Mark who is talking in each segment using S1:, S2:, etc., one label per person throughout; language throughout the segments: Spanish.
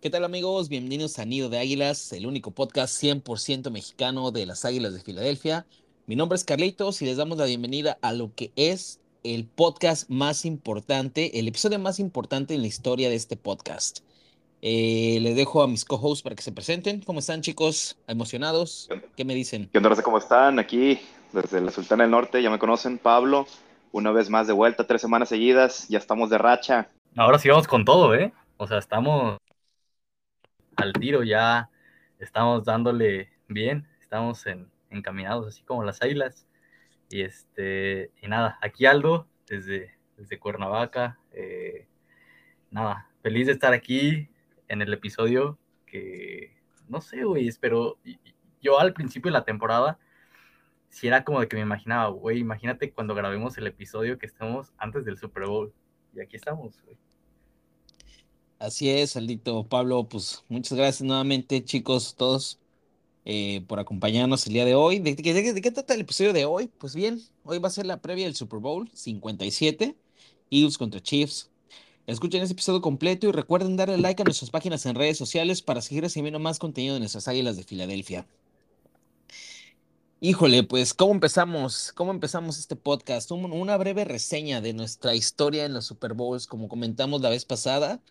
S1: ¿Qué tal amigos? Bienvenidos a Nido de Águilas, el único podcast 100% mexicano de las Águilas de Filadelfia. Mi nombre es Carlitos y les damos la bienvenida a lo que es el podcast más importante, el episodio más importante en la historia de este podcast. Eh, les dejo a mis co-hosts para que se presenten. ¿Cómo están chicos? ¿Emocionados? ¿Qué me dicen?
S2: ¿Qué onda? ¿Cómo están? Aquí desde la Sultana del Norte, ya me conocen, Pablo. Una vez más de vuelta, tres semanas seguidas, ya estamos de racha.
S3: Ahora sí vamos con todo, ¿eh? O sea, estamos al tiro, ya estamos dándole bien, estamos en, encaminados así como las águilas. Y este, y nada, aquí Aldo, desde, desde Cuernavaca. Eh, nada, feliz de estar aquí en el episodio que, no sé, güey, espero, yo al principio de la temporada, si era como de que me imaginaba, güey, imagínate cuando grabemos el episodio que estemos antes del Super Bowl. Y aquí estamos, güey.
S1: Así es, Aldito. Pablo, pues muchas gracias nuevamente, chicos, todos, eh, por acompañarnos el día de hoy. ¿De, qué trata el episodio de hoy? Pues bien, hoy va a ser la previa del Super Bowl 57, Eagles contra Chiefs. Escuchen ese episodio completo y recuerden darle like a nuestras páginas en redes sociales para seguir recibiendo más contenido de nuestras águilas de Filadelfia. Híjole, pues, ¿cómo empezamos? ¿Cómo empezamos este podcast? una breve reseña de nuestra historia en los Super Bowls, como comentamos la vez pasada.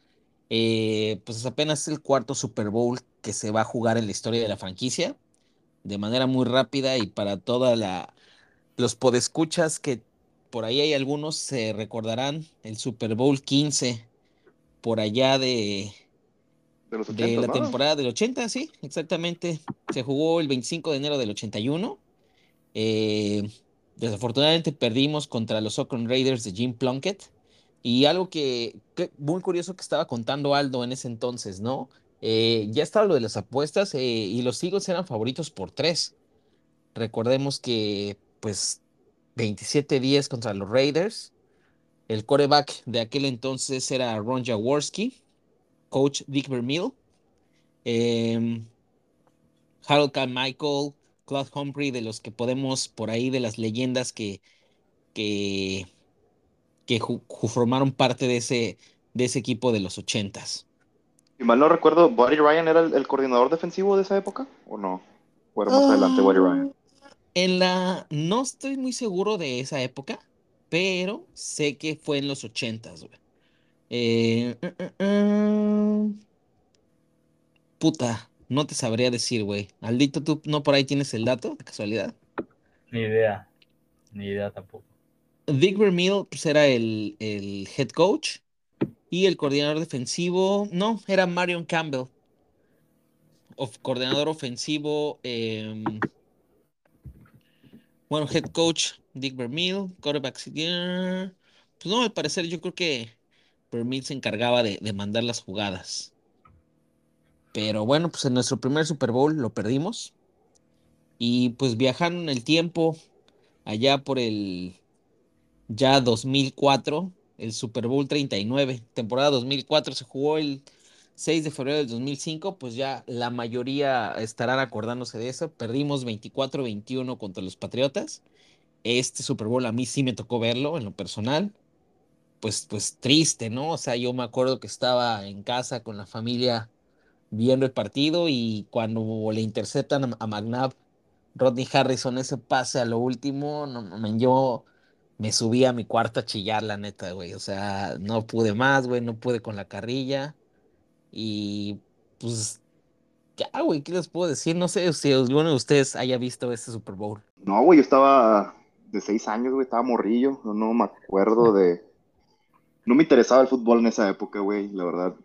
S1: Eh, pues apenas el cuarto Super Bowl que se va a jugar en la historia de la franquicia, de manera muy rápida y para toda la los podescuchas que por ahí hay algunos se recordarán el Super Bowl 15 por allá de de, la temporada del 80, sí, exactamente. Se jugó el 25 de enero del 81. Eh, desafortunadamente perdimos contra los Oakland Raiders de Jim Plunkett. Y algo que, muy curioso que estaba contando Aldo en ese entonces, ¿no? Eh, ya estaba lo de las apuestas eh, y los Eagles eran favoritos por tres. Recordemos que, pues, 27-10 contra los Raiders. El quarterback de aquel entonces era Ron Jaworski, coach Dick Vermeil, em, Harold Michael, Claude Humphrey, de los que podemos por ahí, de las leyendas que, que que formaron parte de ese, de ese equipo de los ochentas.
S2: Y mal no recuerdo, ¿Buddy Ryan era el, coordinador defensivo de esa época? ¿O no? Fueron más adelante Buddy Ryan.
S1: Ah, en la. No estoy muy seguro de esa época, pero sé que fue en los ochentas, güey. Eh, uh, uh. puta, no te sabría decir, güey. Aldito, ¿tú no por ahí tienes el dato, de casualidad?
S3: Ni idea. Ni idea tampoco.
S1: Dick Vermeil pues, era el, head coach y el coordinador defensivo, no, era Marion Campbell. coordinador ofensivo, em, bueno, head coach Dick Vermeil, quarterback, pues no, al parecer yo creo que Vermeil se encargaba de, de mandar las jugadas. Pero bueno, pues en nuestro primer Super Bowl lo perdimos. Y pues viajando en el tiempo, allá por el ya 2004, el Super Bowl 39, temporada 2004 se jugó el 6 de febrero del 2005, pues ya la mayoría estarán acordándose de eso. Perdimos 24-21 contra los Patriotas. Este Super Bowl a mí sí me tocó verlo en lo personal. Pues, pues triste, ¿no? O sea, yo me acuerdo que estaba en casa con la familia viendo el partido y cuando le interceptan a, McNabb, Rodney Harrison ese pase a lo último, no, yo me subí a mi cuarto a chillar, la neta, güey. O sea, no pude más, güey, no pude con la carrilla. Y pues, ya, güey, ¿qué les puedo decir? No sé si alguno de ustedes haya visto ese Super Bowl.
S2: No, güey, yo estaba de seis años, güey, estaba morrillo. No, no me acuerdo de. No me interesaba el fútbol en esa época, güey. La verdad,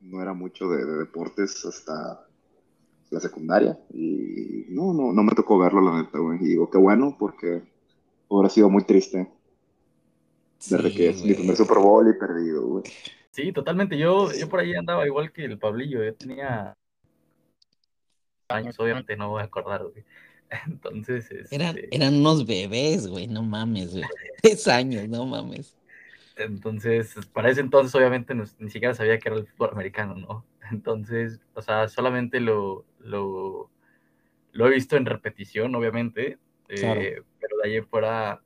S2: no era mucho de, deportes hasta la secundaria. Y no, no, no me tocó verlo, la neta, güey. Y digo, qué bueno, porque hubiera sido muy triste desde que es mi primer Super Bowl y perdido, güey.
S3: Sí, totalmente. Yo, yo por ahí andaba igual que el Pablillo. Yo tenía años, obviamente no voy a acordar, güey. Entonces,
S1: eran, este eran unos bebés, güey, no mames, güey. Tres años, no mames.
S3: Entonces, para ese entonces, obviamente, ni siquiera sabía que era el fútbol americano, ¿no? Entonces, o sea, solamente lo, lo, lo he visto en repetición, obviamente, eh, pero de ahí fuera,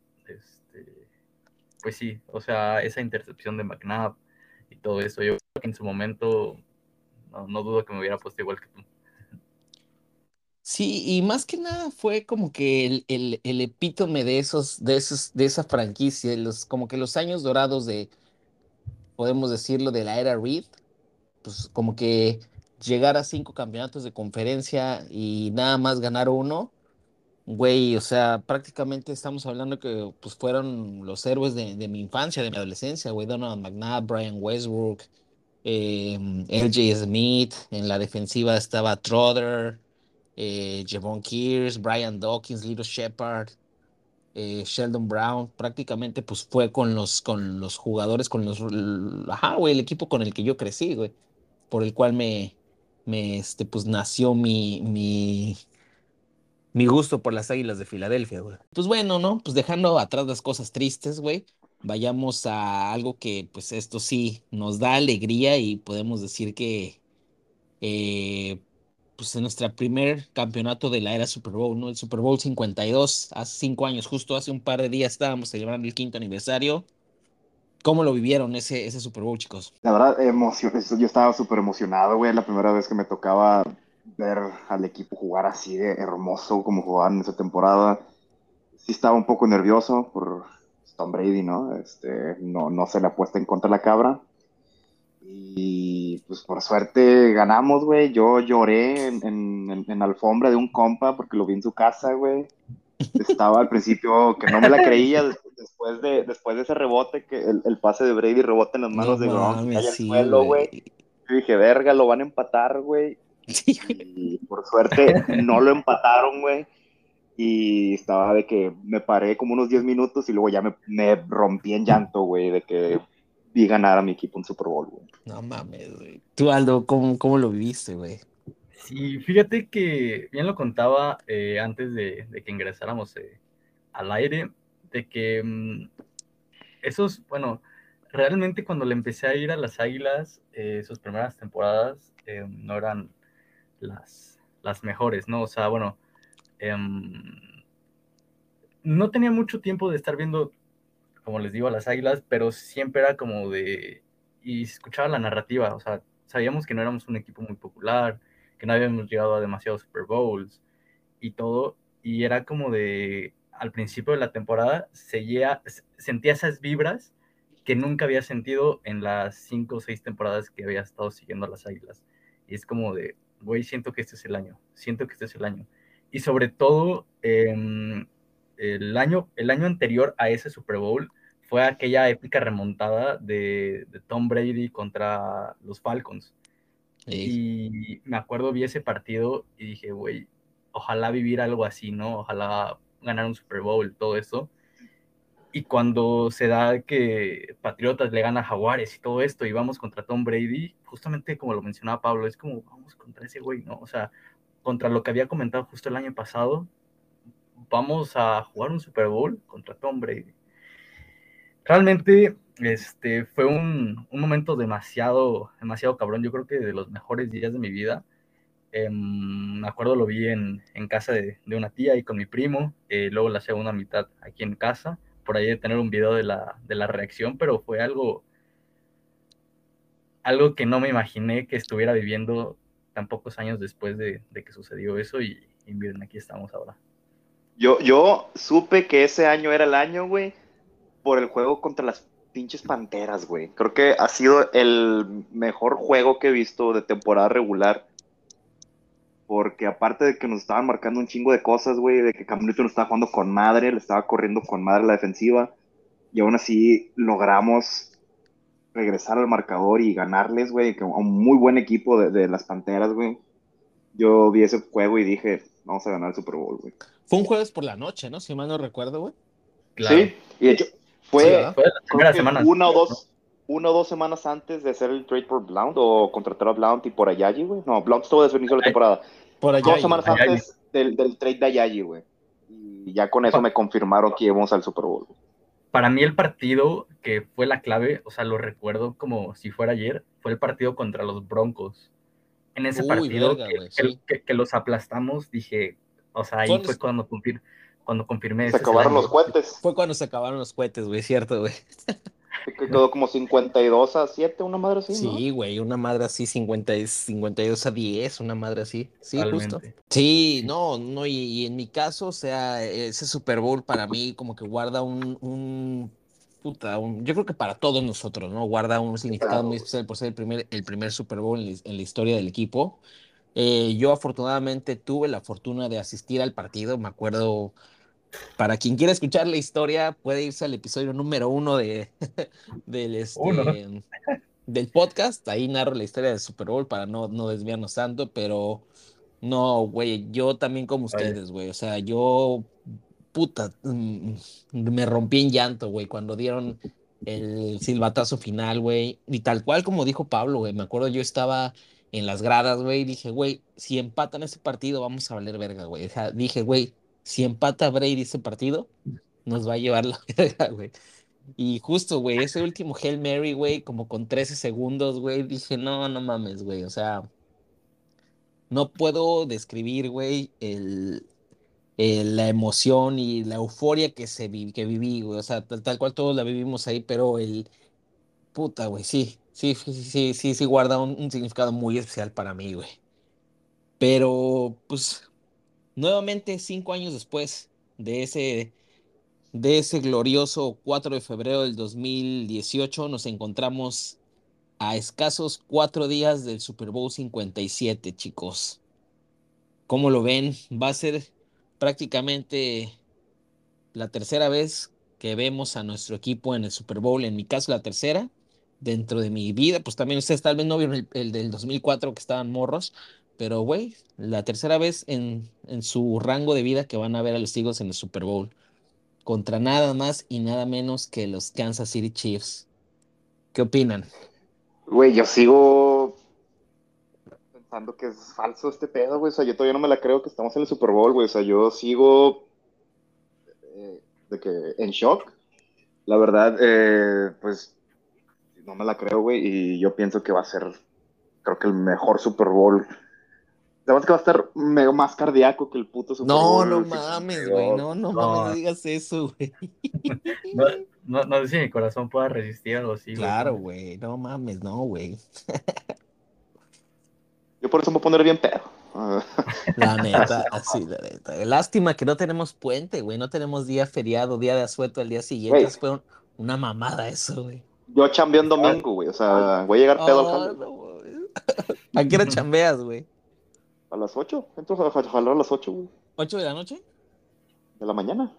S3: pues sí, o sea, esa intercepción de McNabb y todo eso, yo creo que en su momento no, dudo que me hubiera puesto igual que tú.
S1: Sí, y más que nada fue como que el, el, epítome de esos, de esos, de esa franquicia, los, como que los años dorados de, podemos decirlo, de la era Reed, pues como que llegar a cinco campeonatos de conferencia y nada más ganar uno, güey, o sea, prácticamente estamos hablando que pues fueron los héroes de, mi infancia, de mi adolescencia, güey, Donald McNabb, Brian Westbrook, eh, LJ Smith, en la defensiva estaba Trotter, eh, Javon Kears, Brian Dawkins, Little Shepard, eh, Sheldon Brown, prácticamente pues fue con los, con los jugadores, con los, ajá, güey, el equipo con el que yo crecí, güey, por el cual me, me, este, pues nació mi, mi, mi gusto por las Águilas de Filadelfia, güey. Pues bueno, ¿no? Pues dejando atrás las cosas tristes, güey, vayamos a algo que, pues esto sí, nos da alegría y podemos decir que, eh, pues en nuestro primer campeonato de la era Super Bowl, ¿no? El Super Bowl 52, hace cinco años, justo hace un par de días estábamos celebrando el quinto aniversario. ¿Cómo lo vivieron ese, ese Super Bowl, chicos?
S2: La verdad, emoción, yo estaba súper emocionado, güey, la primera vez que me tocaba ver al equipo jugar así de hermoso como jugaban en esa temporada. Sí estaba un poco nervioso por Tom Brady, ¿no? Este, no, no se le apuesta en contra de la cabra. Y pues por suerte ganamos, güey. Yo lloré en, en, en, alfombra de un compa porque lo vi en su casa, güey. Estaba al principio que no me la creía después de, después de ese rebote, que el, el pase de Brady rebota en las manos de Gronk, sí, suelo, güey. Yo dije, verga, lo van a empatar, güey. Y por suerte no lo empataron, güey. Y estaba de que me paré como unos 10 minutos y luego ya me, me rompí en llanto, güey, de que vi ganar a mi equipo un Super Bowl, güey.
S1: No mames, güey. Tú, Aldo, ¿cómo, cómo lo viviste, güey?
S3: Sí, fíjate que bien lo contaba eh, antes de, de, que ingresáramos eh, al aire, de que mmm, esos, bueno, realmente cuando le empecé a ir a las Águilas, eh, sus primeras temporadas eh, no eran las, las mejores, ¿no? O sea, bueno, eh, no tenía mucho tiempo de estar viendo, como les digo, a las Águilas, pero siempre era como de, y escuchaba la narrativa, o sea, sabíamos que no éramos un equipo muy popular, que no habíamos llegado a demasiados Super Bowls y todo, y era como de, al principio de la temporada, sentía esas vibras que nunca había sentido en las cinco o seis temporadas que había estado siguiendo a las Águilas. Y es como de, güey, siento que este es el año, siento que este es el año. Y sobre todo, eh, el, año, el año anterior a ese Super Bowl fue aquella épica remontada de, de Tom Brady contra los Falcons. Sí. Y me acuerdo, vi ese partido y dije, güey, ojalá vivir algo así, ¿no? Ojalá ganar un Super Bowl, todo eso. Y cuando se da que Patriotas le gana a Jaguares y todo esto, y vamos contra Tom Brady, justamente como lo mencionaba Pablo, es como vamos contra ese güey, ¿no? O sea, contra lo que había comentado justo el año pasado, vamos a jugar un Super Bowl contra Tom Brady. Realmente este, fue un, un momento demasiado, demasiado cabrón, yo creo que de los mejores días de mi vida. Eh, me acuerdo lo vi en, en casa de, de, una tía y con mi primo, eh, luego la segunda mitad aquí en casa por ahí de tener un video de la, de la reacción, pero fue algo, algo que no me imaginé que estuviera viviendo tan pocos años después de, de que sucedió eso y, y, miren, aquí estamos ahora.
S2: Yo, yo supe que ese año era el año, güey, por el juego contra las pinches Panteras, güey. Creo que ha sido el mejor juego que he visto de temporada regular porque aparte de que nos estaban marcando un chingo de cosas, güey, de que Cam Newton estaba jugando con madre, le estaba corriendo con madre la defensiva, y aún así logramos regresar al marcador y ganarles, güey, a un muy buen equipo de, de, las Panteras, güey. Yo vi ese juego y dije, vamos a ganar el Super Bowl, güey.
S1: Fue un jueves por la noche, ¿no? Si mal no recuerdo, güey.
S2: Claro. Sí, y de hecho fue, sí, fue la primera semana. Una o dos, una o dos semanas antes de hacer el trade por Blount o contratar a Blount y por Ayayi, güey. No, Blount estuvo desde el inicio de la temporada.
S1: Por Ayayi,
S2: dos semanas
S1: Ayayi.
S2: antes del, del, trade de Ayayi, güey. Y ya con eso me confirmaron que íbamos al Super Bowl.
S3: Para mí el partido que fue la clave, o sea, lo recuerdo como si fuera ayer, fue el partido contra los Broncos. En ese Uy, partido verga, que, sí. que, que, los aplastamos, dije, o sea, ahí fue, cuando confirmé cuando confirmé.
S2: Se acabaron los cohetes.
S1: Fue cuando se acabaron los cohetes, güey, cierto, güey.
S2: Que quedó como 52 a 7, una madre así, ¿no?
S1: Sí, güey, una madre así, 50, y- 52 a 10, una madre así. Sí, justo. Sí, no, no, y, y en mi caso, o sea, ese Super Bowl para mí como que guarda un, un puta, un- yo creo que para todos nosotros, ¿no? Guarda un significado muy especial por ser el primer, el primer Super Bowl en la, en la historia del equipo. Eh, yo afortunadamente tuve la fortuna de asistir al partido, me acuerdo, para quien quiera escuchar la historia, puede irse al episodio número uno de, del, este,
S3: Uno.
S1: del podcast, ahí narro la historia del Super Bowl para no, no desviarnos tanto, pero no, güey, yo también como ustedes, güey, o sea, yo, puta, mm, me rompí en llanto, güey, cuando dieron el silbatazo final, güey, y tal cual como dijo Pablo, güey, me acuerdo yo estaba en las gradas, güey, y dije, güey, si empatan ese partido vamos a valer verga, güey, o sea, dije, güey, si empata Brady ese partido, nos va a llevar la verga, güey. Y justo, güey, ese último Hail Mary, güey, como con 13 segundos, güey, dije, no, no mames, güey, o sea, no puedo describir, güey, el, la emoción y la euforia que, se que viví, güey, o sea, tal, cual todos la vivimos ahí, pero el, puta, güey, sí, sí, sí, sí, sí, sí, sí guarda un, un significado muy especial para mí, güey. Pero, pues, nuevamente, cinco años después de ese de ese glorioso 4 de febrero del 2018 nos encontramos a escasos cuatro días del Super Bowl 57, chicos. ¿Cómo lo ven? Va a ser prácticamente la tercera vez que vemos a nuestro equipo en el Super Bowl, en mi caso la tercera, dentro de mi vida, pues también ustedes tal vez no vieron el, el del 2004 que estaban morros, pero güey, la tercera vez en, en su rango de vida que van a ver a los Eagles en el Super Bowl contra nada más y nada menos que los Kansas City Chiefs. ¿Qué opinan?
S2: Güey, yo sigo pensando que es falso este pedo, güey. O sea, yo todavía no me la creo que estamos en el Super Bowl, güey. O sea, yo sigo eh, de que en shock. La verdad, eh, pues no me la creo, güey. Y yo pienso que va a ser, creo que el mejor Super Bowl. Además que va a estar me- más cardíaco que el puto Super
S1: No,
S2: Bowl.
S1: no
S2: 52.
S1: mames, güey. No, no,
S3: No.
S1: mames, no digas eso, güey.
S3: No, no, no sé si mi corazón pueda resistir algo así. güey.
S1: Claro, güey. No mames, no, güey.
S2: Yo por eso me voy a poner bien pedo.
S1: La neta, así, la neta. Lástima que no tenemos puente, güey. No tenemos día feriado, día de asueto al día siguiente. Fue un- una mamada eso, güey.
S2: yo chambeé un domingo, güey. O sea, voy a llegar pedo al
S1: Oh,
S2: jale.
S1: no. ¿A qué hora chambeas, güey?
S2: A las 8. Entro a a jalar a las 8, güey.
S1: ¿Ocho de la noche?
S2: De la mañana.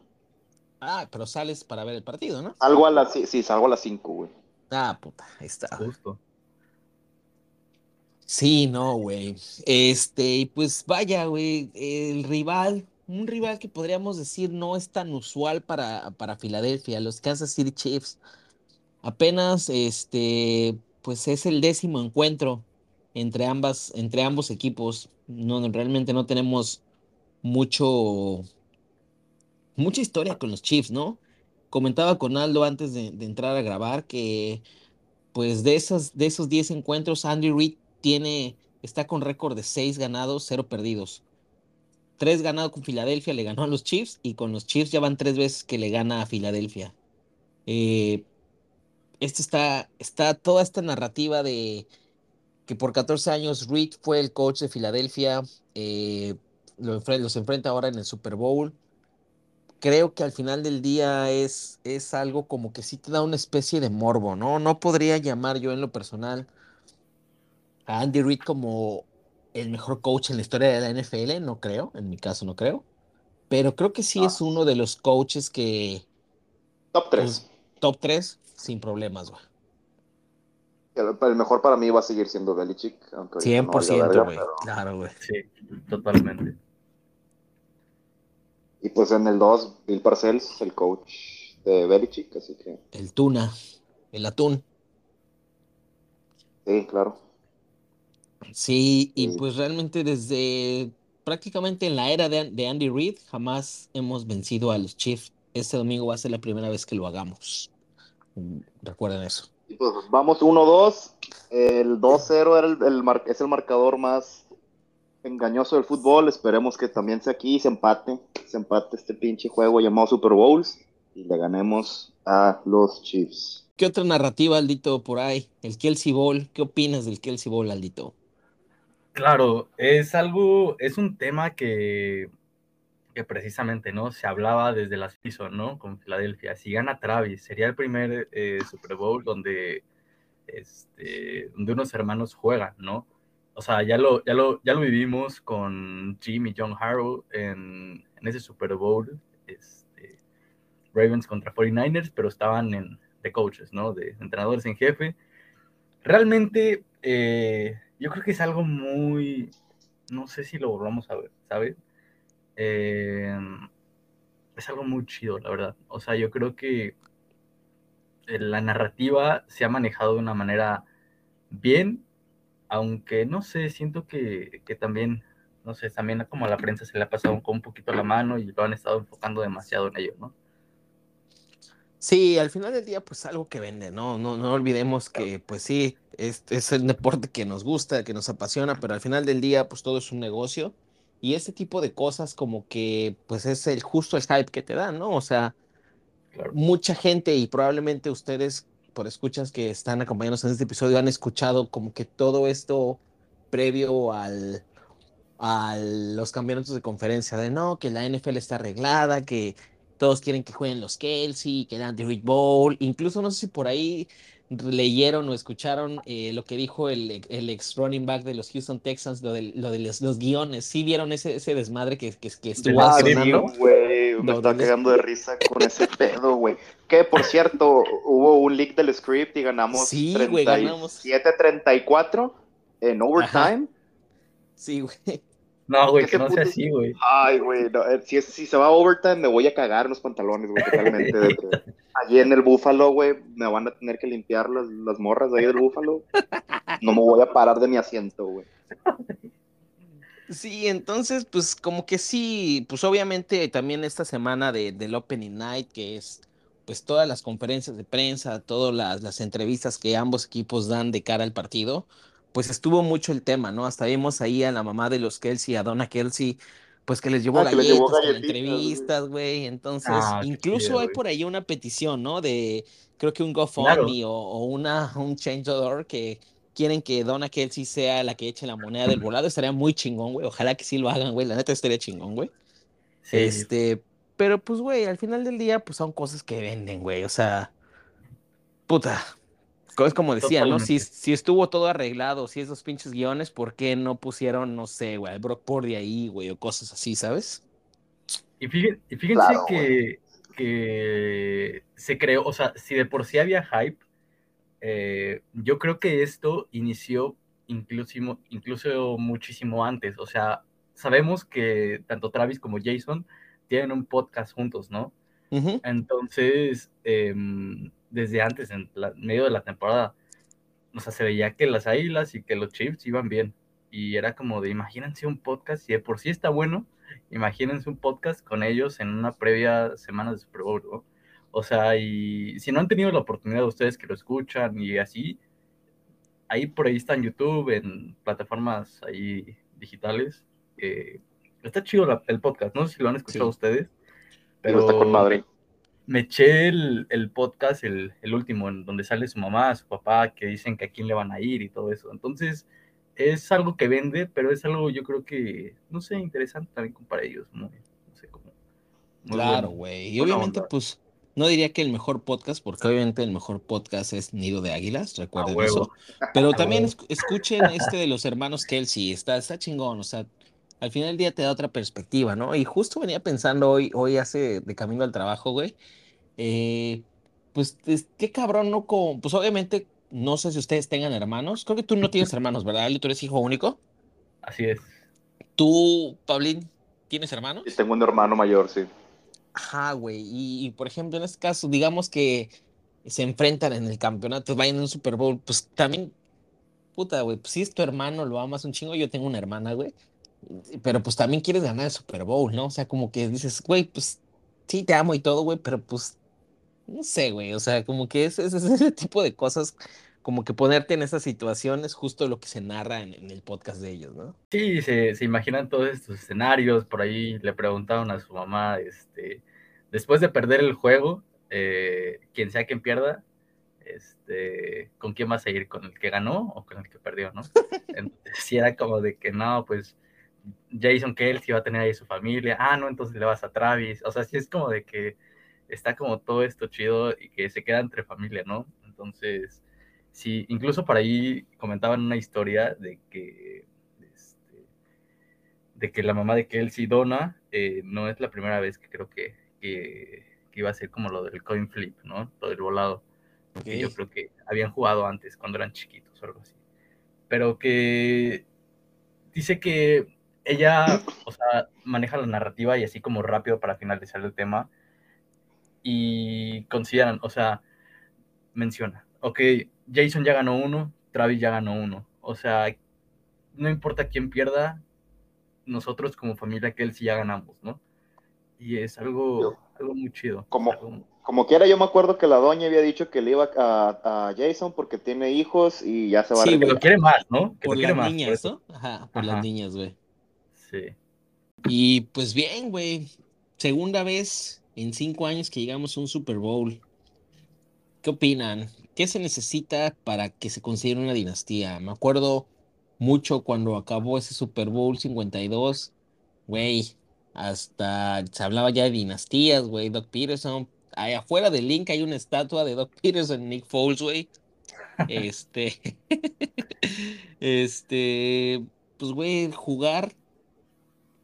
S1: Ah, pero sales para ver el partido, ¿no?
S2: Salgo a las, sí, sí, salgo a las 5, güey.
S1: Ah, puta, ahí está.
S3: Justo.
S1: Sí, no, güey. Este, y pues vaya, güey, el rival, un rival que podríamos decir no es tan usual para, para Filadelfia, los Kansas City Chiefs. Apenas, este, pues es el décimo encuentro entre ambas, entre ambos equipos. No, realmente no tenemos mucho, mucha historia con los Chiefs, ¿no? Comentaba con Aldo antes de, entrar a grabar que pues de esos, de esos 10 encuentros, Andy Reid tiene, está con récord de 6 ganados, 0 perdidos. 3 ganados con Filadelfia, le ganó a los Chiefs y con los Chiefs ya van 3 veces que le gana a Filadelfia. Eh, este está, está toda esta narrativa de que por 14 años Reid fue el coach de Filadelfia, eh, los enfrenta ahora en el Super Bowl. Creo que al final del día es, es algo como que sí te da una especie de morbo, ¿no? No podría llamar yo en lo personal a Andy Reid como el mejor coach en la historia de la NFL, no creo, en mi caso no creo, pero creo que sí es uno de los coaches que
S2: Top 3.
S1: top 3 sin problemas, güey.
S2: El, el mejor para mí va a seguir siendo Belichick. Aunque ahorita no valga
S1: 100%,
S2: verga,
S1: güey.
S2: pero-
S1: Claro, güey.
S3: Sí, totalmente.
S2: Y pues en el 2, Bill Parcells, el coach de Belichick. Así que,
S1: El tuna, el atún.
S2: sí, claro.
S1: Sí, y
S2: Sí.
S1: pues realmente desde prácticamente en la era de, de Andy Reid jamás hemos vencido a los Chiefs. Este domingo va a ser la primera vez que lo hagamos. Mm, Recuerden eso.
S2: Y pues vamos 1-2. El 2-0 era el, el mar- es el marcador más engañoso del fútbol. Esperemos que también sea aquí y se empate. Se empate este pinche juego llamado Super Bowls. Y le ganemos a los Chiefs.
S1: ¿Qué otra narrativa, Aldito, por ahí? El Kelsey Bowl. ¿Qué opinas del Kelsey Bowl, Aldito?
S3: Claro, es algo, es un tema que, que precisamente, ¿no? Se hablaba desde las piso, ¿no? Con Filadelfia. Si gana Travis, sería el primer eh, Super Bowl donde, este, donde unos hermanos juegan, ¿no? O sea, ya lo, ya lo, ya lo vivimos con Jim y John Harrow en, en ese Super Bowl, este, Ravens contra 49ers, pero estaban en, de coaches, ¿no? De entrenadores en jefe. Realmente, eh, yo creo que es algo muy, no sé si lo volvamos a ver, ¿sabes? Eh, es algo muy chido, la verdad. O sea, yo creo que la narrativa se ha manejado de una manera bien, aunque no sé, siento que, que también, no sé, también como a la prensa se le ha pasado un poquito la mano y lo han estado enfocando demasiado en ello, ¿no?
S1: Sí, al final del día, pues algo que vende, ¿no? No, no olvidemos que, pues sí, es, es el deporte que nos gusta, que nos apasiona, pero al final del día, pues todo es un negocio. Y ese tipo de cosas como que, pues es el justo el hype que te dan, ¿no? O sea,
S3: Claro.
S1: mucha gente y probablemente ustedes, por escuchas que están acompañándonos en este episodio, han escuchado como que todo esto previo al, a los campeonatos de conferencia de no, que la NFL está arreglada, que todos quieren que jueguen los Kelsey, que dan Derrick Bowl, incluso no sé si por ahí leyeron o escucharon eh, lo que dijo el, el, ex running back de los Houston Texans, lo de, lo de los, los guiones, ¿sí vieron ese, ese desmadre que, que, que estuvo
S2: Ah,
S1: sonando?
S2: me
S1: ¿dónde-
S2: cagando de risa con ese pedo, güey. Que por cierto, hubo un leak del script y ganamos
S1: Sí, güey, ganamos.
S2: 37-34 en overtime.
S1: Sí, güey.
S3: No, güey, que no sea así, güey.
S2: Ay, güey, no, eh, si, se va a overtime me voy a cagar en los pantalones, güey, totalmente. allí en el Búfalo, güey, me van a tener que limpiar las, las morras de ahí del Búfalo. No me voy a parar de mi asiento, güey.
S1: Sí, entonces, pues como que sí, pues obviamente también esta semana de, del Opening Night, que es pues todas las conferencias de prensa, todas las, las entrevistas que ambos equipos dan de cara al partido, pues estuvo mucho el tema, ¿no? Hasta vimos ahí a la mamá de los Kelsey, a Donna Kelsey, pues que les llevó
S2: Ah, que les llevó
S1: galletas
S2: güey.
S1: entrevistas, güey. Entonces,
S3: Ah,
S1: incluso
S3: chido,
S1: hay por ahí una petición, ¿no? De, creo que un GoFundMe o, o una, un change.org que quieren que Donna Kelsey sea la que eche la moneda del volado, estaría muy chingón, güey. Ojalá que sí lo hagan, güey. La neta estaría chingón, güey.
S3: Sí,
S1: Este, pero pues, güey, al final del día, pues son cosas que venden, güey. O sea, puta. Es como decía, ¿no? Si, si estuvo todo arreglado, si esos pinches guiones, ¿por qué no pusieron, no sé, güey, Brock Purdy ahí, güey, o cosas así, ¿sabes?
S3: Y fíjense, y fíjense
S2: Claro,
S3: que, que se creó, o sea, si de por sí había hype, eh, yo creo que esto inició incluso, incluso muchísimo antes. O sea, sabemos que tanto Travis como Jason tienen un podcast juntos, ¿no?
S1: Ujú.
S3: Entonces, em, desde antes, en la- medio de la temporada, o sea, se veía que las Águilas y que los Chiefs iban bien. Y era como de, imagínense un podcast, si de por sí está bueno, imagínense un podcast con ellos en una previa semana de Super Bowl, ¿no? O sea, y si no han tenido la oportunidad ustedes que lo escuchan y así, ahí por ahí está en YouTube, en plataformas ahí digitales. eh, está chido la- el podcast, no sé si lo han escuchado
S1: Sí.
S3: ustedes,
S2: Pero
S3: pero
S2: está con madre.
S3: Me eché el, el podcast, el, el último, en donde sale su mamá, su papá, que dicen que a quién le van a ir y todo eso. Entonces, es algo que vende, pero es algo yo creo que, no sé, interesante también para ellos. Muy, no sé cómo.
S1: Claro, güey. Y obviamente,
S3: onda.
S1: pues, no diría que el mejor podcast, porque obviamente el mejor podcast es Nido de Águilas, recuerden eso. Pero también escuchen este de los hermanos Kelsey, está, está chingón, o sea, al final del día te da otra perspectiva, ¿no? Y justo venía pensando hoy, hoy hace de camino al trabajo, güey, eh, pues es- qué cabrón, ¿no? Como, pues obviamente, no sé si ustedes tengan hermanos, creo que tú no tienes hermanos, ¿verdad? Ali? ¿Tú eres hijo único?
S3: Así es.
S1: ¿Tú, Pablín, tienes hermanos?
S2: Y tengo un hermano mayor, sí.
S1: Ajá, güey. Y, y, por ejemplo, en este caso, digamos que se enfrentan en el campeonato, vayan en un Super Bowl, pues también, puta, güey, pues si es tu hermano, lo amas un chingo. Yo tengo una hermana, güey. Pero pues también quieres ganar el Super Bowl, ¿no? O sea, como que dices, güey, pues sí te amo y todo, güey, pero pues no sé, güey. O sea, como que es, es- es ese tipo de cosas, como que ponerte en esas situaciones, justo lo que se narra en, en el podcast de ellos, ¿no?
S3: Sí, se, se imaginan todos estos escenarios. Por ahí le preguntaron a su mamá, este, después de perder el juego, eh, quien sea quien pierda, este, ¿con quién vas a ir? ¿Con el que ganó o con el que perdió, no? Entonces, si era como de que no, pues Jason Kelsey va a tener ahí su familia, ah, no, entonces le vas a Travis, o sea, sí es como de que está como todo esto chido y que se queda entre familia, ¿no? Entonces, sí, incluso por ahí comentaban una historia de que, este, de que la mamá de Kelsey Donna eh, no es la primera vez que creo que, que, iba a ser como lo del coin flip, ¿no? Todo el volado. Yo creo que habían jugado antes cuando eran chiquitos o algo así. Pero que dice que ella, o sea, maneja la narrativa y así como rápido para finalizar el tema. Y consideran, o sea, menciona, ok, Jason ya ganó uno, Travis ya ganó uno. O sea, no importa quién pierda, nosotros como familia Kelsey ya ganamos, ¿no? Y es algo, algo muy chido.
S2: Como, como quiera, yo me acuerdo que la doña había dicho que le iba a, Jason porque tiene hijos y ya se va
S3: a Sí, pero quiere más, ¿no?
S1: por las niñas, ¿no? Ajá, por las niñas, güey. Sí. Y pues bien, güey. Segunda vez en cinco años que llegamos a un Super Bowl. ¿Qué opinan? ¿Qué se necesita para que se considere una dinastía? Me acuerdo mucho cuando acabó ese Super Bowl 52, güey, hasta se hablaba ya de dinastías, güey, Doc Peterson. Ahí afuera del link hay una estatua de Doc Peterson, Nick Foles, güey. Este, este, pues, güey, jugar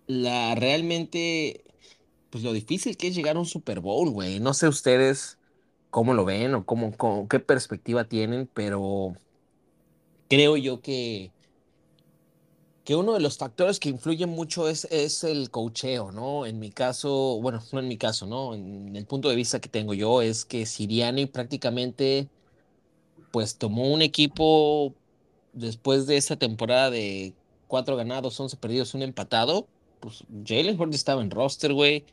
S1: la realmente, pues lo difícil que es llegar a un Super Bowl, güey. No sé ustedes cómo lo ven o cómo, qué perspectiva tienen, pero creo yo que, que uno de los factores que influyen mucho es, es el cocheo, ¿no? En mi caso, bueno, no en mi caso, ¿no? En el punto de vista que tengo yo es que Siriani prácticamente pues tomó un equipo después de esa temporada de cuatro ganados, once perdidos, un empatado. Pues Jalen Hurts estaba en roster, güey.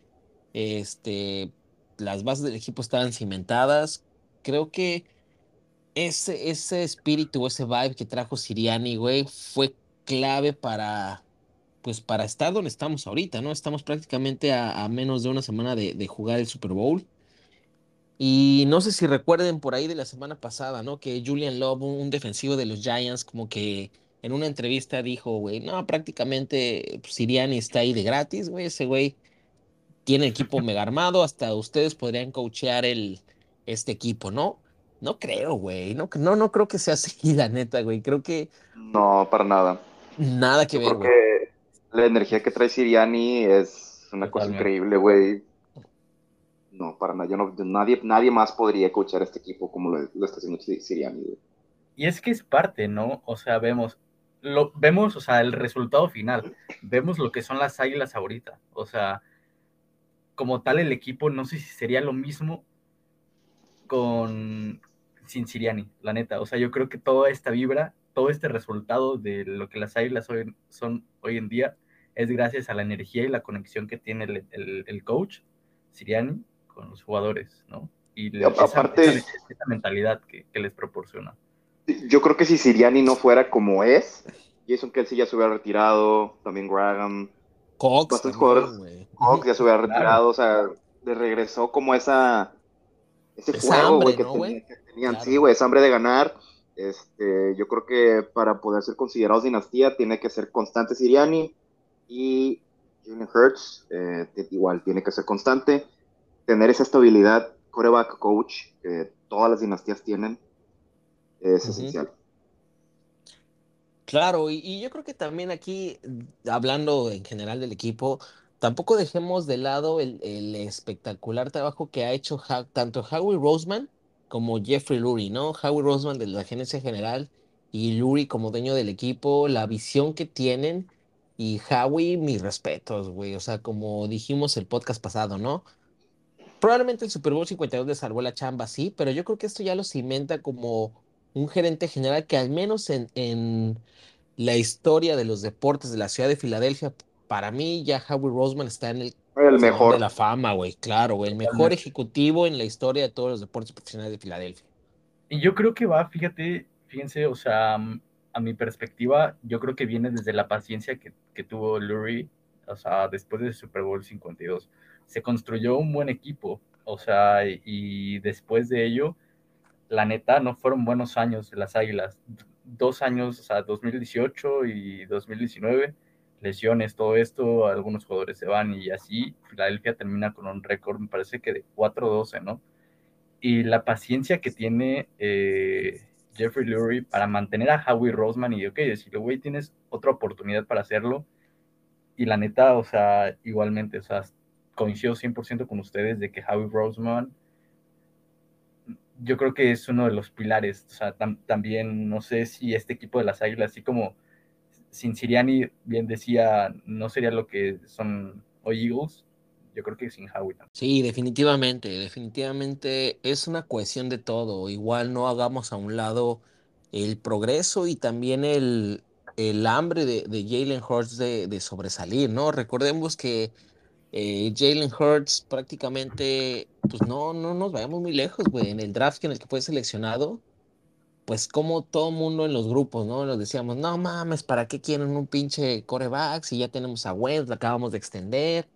S1: Este, las bases del equipo estaban cimentadas. Creo que ese, ese espíritu, ese vibe que trajo Siriani, güey, fue clave para, pues, para estar donde estamos ahorita, ¿no? Estamos prácticamente a, menos de una semana de, jugar el Super Bowl. Y no sé si recuerden por ahí de la semana pasada, ¿no? Que Julian Love, un, defensivo de los Giants, como que en una entrevista dijo, güey, no, prácticamente pues, Siriani está ahí de gratis, güey, ese güey tiene equipo mega armado, hasta ustedes podrían coachear el, este equipo, ¿no? No creo, güey, no, no, no creo que sea así, la neta, güey, creo que...
S2: No, para nada.
S1: Nada que ver,
S2: güey. La energía que trae Siriani es una cosa increíble, güey. No, para nada, yo no, nadie, nadie más podría coachar este equipo como lo, está haciendo Siriani, güey.
S3: Y es que es parte, ¿no? O sea, vemos, lo, vemos, o sea, el resultado final, vemos lo que son las águilas ahorita, o sea, como tal el equipo, no sé si sería lo mismo con sin Siriani, la neta. O sea, yo creo que toda esta vibra, todo este resultado de lo que las águilas son hoy en día, es gracias a la energía y la conexión que tiene el, coach Siriani con los jugadores, ¿no? Y, aparte, esa, mentalidad que, les proporciona.
S2: Yo creo que si Siriani no fuera como es, Jason Kelsey ya se hubiera retirado, también Graham, Cox. jugadores. Cox ya se hubiera retirado, o sea, le regresó como esa. Ese juego, güey, que, tenían. Sí, güey, esa hambre de ganar. Este, yo creo que para poder ser considerados dinastía tiene que ser constante Siriani y Jalen Hurts, eh, igual tiene que ser constante. Tener esa estabilidad, coreback coach, que todas las dinastías tienen, es esencial.
S1: Claro, y, yo creo que también aquí, hablando en general del equipo, tampoco dejemos de lado el, espectacular trabajo que ha hecho tanto Howie Roseman como Jeffrey Lurie, ¿no? Howie Roseman de la agencia general y Lurie como dueño del equipo, la visión que tienen y Howie, mis respetos, güey. O sea, como dijimos el podcast pasado, ¿no? Probablemente el Super Bowl 52 le salvó la chamba, sí, pero yo creo que esto ya lo cimenta como un gerente general que al menos en, en la historia de los deportes de la ciudad de Filadelfia, para mí ya Howie Roseman está en el,
S2: el mejor
S1: de la fama, güey, claro, güey, el mejor ejecutivo en la historia de todos los deportes profesionales de Filadelfia.
S3: Y yo creo que va, fíjate, fíjense, o sea, a mi perspectiva, yo creo que viene desde la paciencia que, que tuvo Lurie, o sea, después del Super Bowl 52. Se construyó un buen equipo, O sea, y después de ello, la neta, no fueron buenos años de las Águilas. Dos años, o sea, 2018 y 2019, lesiones, todo esto, algunos jugadores se van y así, Filadelfia termina con un récord, me parece que de 4-12, ¿no? Y la paciencia que tiene eh, Jeffrey Lurie para mantener a Howie Roseman y, ok, decirle, güey, tienes otra oportunidad para hacerlo. Y la neta, o sea, igualmente, o sea, coincido 100% con ustedes de que Howie Roseman yo creo que es uno de los pilares. O sea, también no sé si este equipo de las Águilas, así como sin Siriani bien decía, no sería lo que son hoy Eagles. Yo creo que sin Howie.
S1: Sí, definitivamente, definitivamente es una cohesión de todo. Igual no hagamos a un lado el progreso y también el, el hambre de, de Jalen Hurts de, de sobresalir, ¿no? Recordemos que eh, Jalen Hurts prácticamente, pues no, no nos vayamos muy lejos, güey. En el draft en el que fue seleccionado, pues como todo mundo en los grupos, ¿no? Nos decíamos, no mames, ¿para qué quieren un pinche coreback si ya tenemos a Wentz, lo acabamos de extender?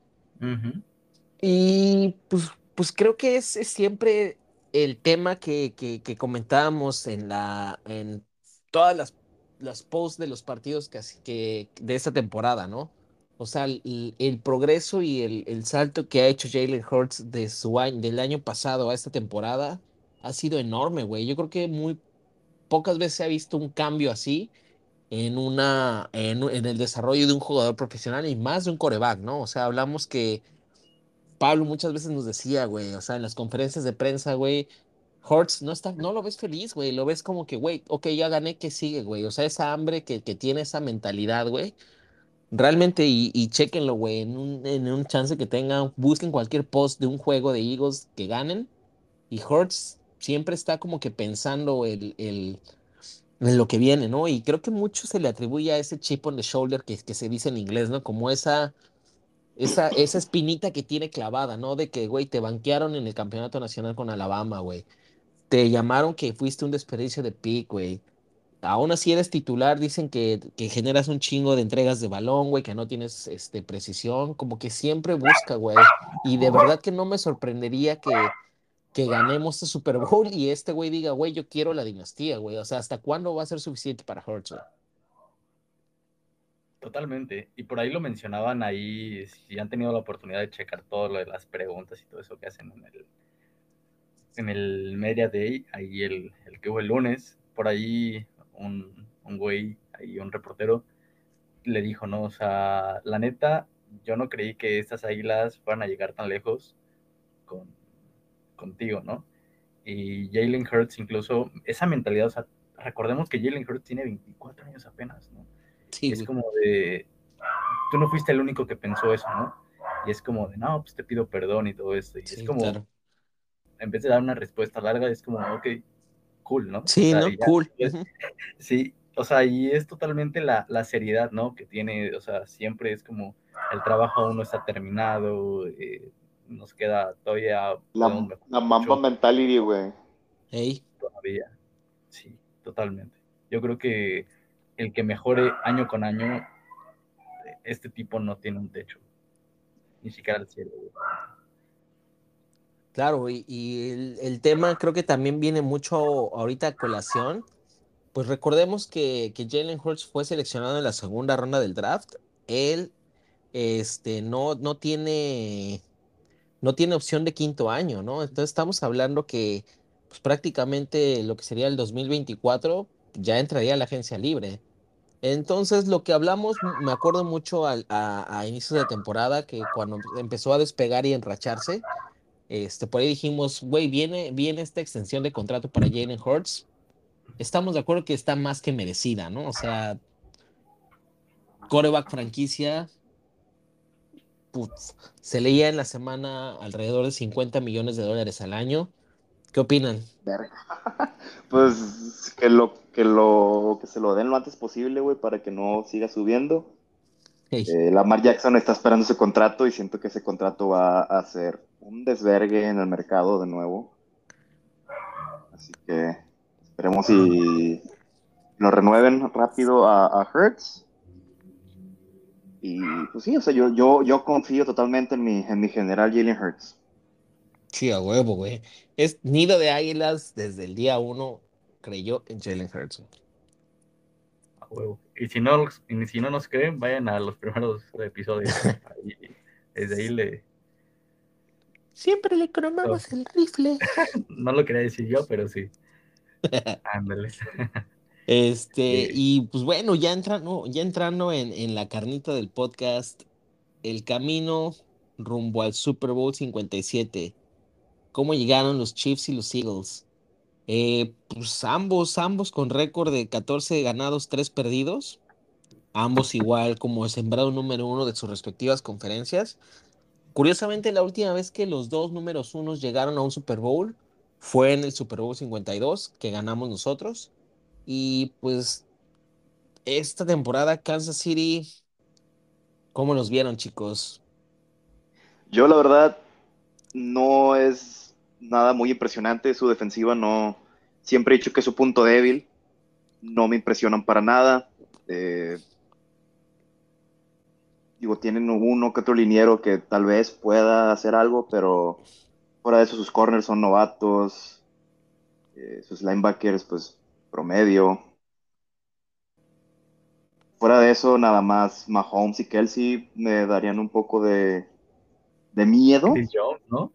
S1: Y pues, pues creo que es, siempre el tema que, que, comentábamos en la en todas las, las posts de los partidos que, que de esta temporada, ¿no? O sea, el, progreso y el, salto que ha hecho Jalen Hurts de su año, del año pasado a esta temporada ha sido enorme, güey. Yo creo que muy pocas veces se ha visto un cambio así en, una, en, el desarrollo de un jugador profesional y más de un coreback, ¿no? O sea, hablamos que Pablo muchas veces nos decía, güey, o sea, en las conferencias de prensa, güey, Hurts no, está, no lo ves feliz, güey, lo ves como que, güey, ok, ya gané, ¿qué sigue, güey? O sea, esa hambre que, que tiene, esa mentalidad, güey Realmente, y, y chequenlo, güey, en un, en un chance que tengan, busquen cualquier post de un juego de Eagles que ganen. Y Hurts siempre está como que pensando el, el, en lo que viene, ¿no? Y creo que mucho se le atribuye a ese chip on the shoulder que, que se dice en inglés, ¿no? Como esa, esa, esa espinita que tiene clavada, ¿no? De que, güey, te banquearon en el campeonato nacional con Alabama, güey. Te llamaron que fuiste un desperdicio de pick, güey aún así eres titular, dicen que, generas un chingo de entregas de balón, güey, que no tienes este, precisión, como que siempre busca, güey. Y de verdad que no me sorprendería que, ganemos este Super Bowl y este güey diga, güey, yo quiero la dinastía, güey. O sea, ¿hasta cuándo va a ser suficiente para Hurts,
S3: Totalmente. Y por ahí lo mencionaban ahí, si han tenido la oportunidad de checar todo lo de las preguntas y todo eso que hacen en el, en el Media Day, ahí el que hubo el lunes, por ahí un, un güey, ahí un reportero, le dijo, ¿no? O sea, la neta, yo no creí que estas águilas fueran a llegar tan lejos con, contigo, ¿no? Y Jalen Hurts incluso, esa mentalidad, o sea, recordemos que Jalen Hurts tiene 24 años apenas, ¿no? Sí, es como de, tú no fuiste el único que pensó eso, ¿no? Y es como de, no, pues te pido perdón y todo esto. Y es como, en vez de dar una respuesta larga, es como, ok, cool, ¿no?
S1: Sí, ¿no? cool.
S3: sí, o sea, y es totalmente la, la, seriedad, ¿no? Que tiene, o sea, siempre es como el trabajo aún no está terminado, eh, nos queda todavía...
S2: La, la mamba mentality, güey.
S1: Hey.
S3: Todavía, sí, totalmente. Yo creo que el que mejore año con año, este tipo no tiene un techo, ni siquiera el cielo, güey.
S1: Claro, y, el, tema creo que también viene mucho ahorita a colación. Pues recordemos que, que Jalen Hurts fue seleccionado en la segunda ronda del draft. Él este, no, no, tiene, no tiene opción de quinto año, ¿no? Entonces estamos hablando que pues, prácticamente lo que sería el 2024 ya entraría a la agencia libre. Entonces, lo que hablamos, me acuerdo mucho a, a inicios de temporada, que cuando empezó a despegar y enracharse, este, por ahí dijimos, güey, viene, viene esta extensión de contrato para Jalen Hurts. Estamos de acuerdo que está más que merecida, ¿no? O sea, coreback franquicia, se leía en la semana alrededor de 50 millones de dólares al año. ¿Qué opinan?
S2: Pues que lo, que lo, que se lo den lo antes posible, güey, para que no siga subiendo. Eh, Lamar Jackson está esperando su contrato y siento que ese contrato va a ser un desvergue en el mercado de nuevo. Así que esperemos si lo renueven rápido a, Hertz. Y pues sí, o sea, yo, yo, yo confío totalmente en mi, en mi general Jalen Hurts.
S1: Sí, a huevo, güey. Es nido de águilas desde el día uno creyó en Jalen Hurts.
S3: A huevo. Y si no, y si no nos creen, vayan a los primeros episodios. Desde ahí le.
S1: Siempre le cromamos el rifle.
S3: no lo quería decir yo, pero sí. Ándale.
S1: Este, y pues bueno, ya entrando, ya entrando en, en, la carnita del podcast, el camino rumbo al Super Bowl 57. ¿Cómo llegaron los Chiefs y los Eagles? Eh, pues ambos, ambos con récord de 14 ganados, 3 perdidos. Ambos igual como sembrado número uno de sus respectivas conferencias. Curiosamente, la última vez que los dos números unos llegaron a un Super Bowl fue en el Super Bowl 52, que ganamos nosotros. Y pues esta temporada Kansas City, ¿cómo los vieron chicos?
S2: Yo la verdad no es nada muy impresionante su defensiva, no siempre he dicho que es su punto débil, no me impresionan para nada. Eh, digo, tienen uno que otro liniero que tal vez pueda hacer algo, pero fuera de eso sus corners son novatos, eh, sus linebackers pues promedio. Fuera de eso, nada más Mahomes y Kelsey me darían un poco de, de miedo.
S3: Chris Jones, ¿no?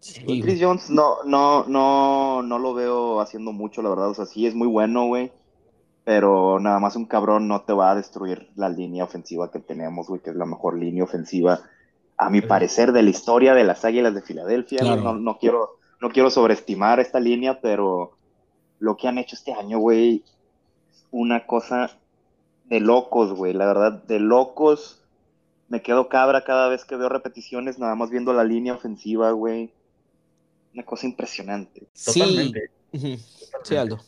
S2: Sí, Chris Jones no, no, no, no lo veo haciendo mucho, la verdad. O sea, sí es muy bueno, güey. Pero nada más un cabrón no te va a destruir la línea ofensiva que tenemos, güey, que es la mejor línea ofensiva, a mi parecer, de la historia de las Águilas de Filadelfia. No, no, quiero, no quiero sobreestimar esta línea, pero lo que han hecho este año, güey, una cosa de locos, güey, la verdad, de locos. Me quedo cabra cada vez que veo repeticiones, nada más viendo la línea ofensiva, güey. Una cosa impresionante.
S3: Totalmente.
S1: Sí, Aldo.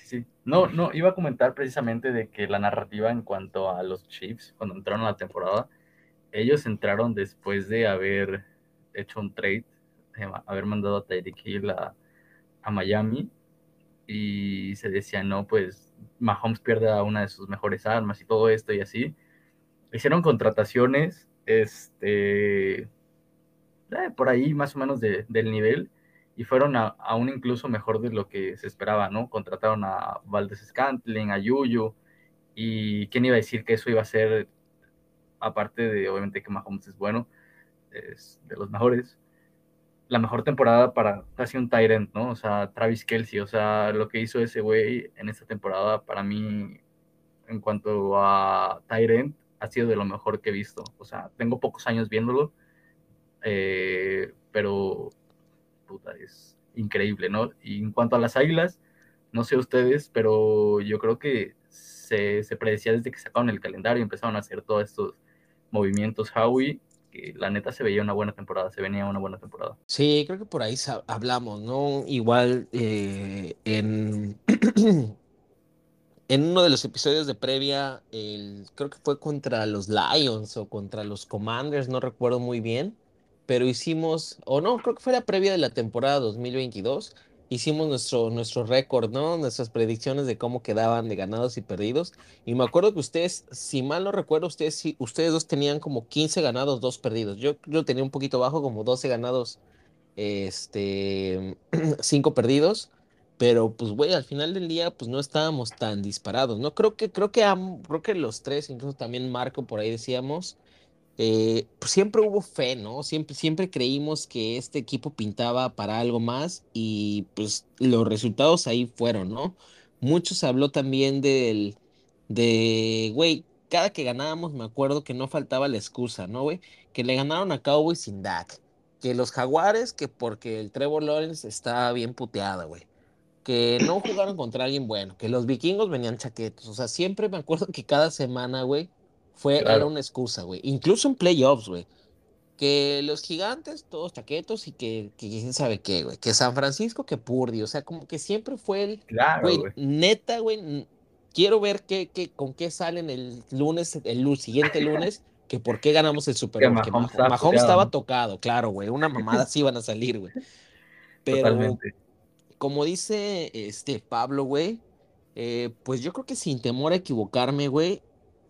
S3: Sí, sí, No, no, iba a comentar precisamente de que la narrativa en cuanto a los Chiefs, cuando entraron a la temporada, ellos entraron después de haber hecho un trade, haber mandado a Tyreek Hill a, Miami y se decía, no, pues Mahomes pierde una de sus mejores armas y todo esto y así. Hicieron contrataciones, este, eh, por ahí más o menos de, del nivel y fueron a, aún incluso mejor de lo que se esperaba, ¿no? Contrataron a Valdez Scantling, a Yuyu y quién iba a decir que eso iba a ser, aparte de obviamente que Mahomes es bueno, es de los mejores, la mejor temporada para casi un Tyrant, ¿no? O sea, Travis Kelsey, o sea, lo que hizo ese güey en esta temporada para mí, en cuanto a Tyrant, ha sido de lo mejor que he visto. O sea, tengo pocos años viéndolo, eh, pero es increíble, ¿no? Y en cuanto a las águilas, no sé ustedes, pero yo creo que se, se predecía desde que sacaron el calendario y empezaron a hacer todos estos movimientos Howie que la neta se veía una buena temporada, se venía una buena temporada.
S1: Sí, creo que por ahí hablamos, ¿no? Igual eh, en, en uno de los episodios de previa, el, creo que fue contra los Lions o contra los Commanders, no recuerdo muy bien, pero hicimos, o no, creo que fue la previa de la temporada 2022 hicimos nuestro, nuestro récord, ¿no? Nuestras predicciones de cómo quedaban de ganados y perdidos. Y me acuerdo que ustedes, si mal no recuerdo, ustedes, ustedes dos tenían como 15 ganados, 2 perdidos. Yo, yo tenía un poquito bajo, como 12 ganados, este, 5 perdidos. Pero pues, güey, al final del día, pues no estábamos tan disparados, ¿no? Creo que, creo que, creo que los tres, incluso también Marco por ahí decíamos, eh, pues siempre hubo fe, ¿no? Siempre, siempre creímos que este equipo pintaba para algo más y pues los resultados ahí fueron, ¿no? Muchos habló también del, de, güey, cada que ganábamos me acuerdo que no faltaba la excusa, ¿no, güey? Que le ganaron a Cowboys sin Dak, que los Jaguares, que porque el Trevor Lawrence está bien puteado, güey. Que no jugaron contra alguien bueno, que los vikingos venían chaquetos. O sea, siempre me acuerdo que cada semana, güey, fue, era una excusa, güey. Incluso en playoffs, güey. Que los gigantes, todos chaquetos y que, quién sabe qué, güey. Que San Francisco, que Purdy. O sea, como que siempre fue el.
S3: Claro,
S1: güey. Neta, güey. Quiero ver qué, qué, con qué salen el lunes, el siguiente lunes. que por qué ganamos el Super Bowl. Que Mahomes, estaba tocado, claro, güey. Una mamada sí iban a salir, güey. Pero, como dice este Pablo, güey, eh, pues yo creo que sin temor a equivocarme, güey,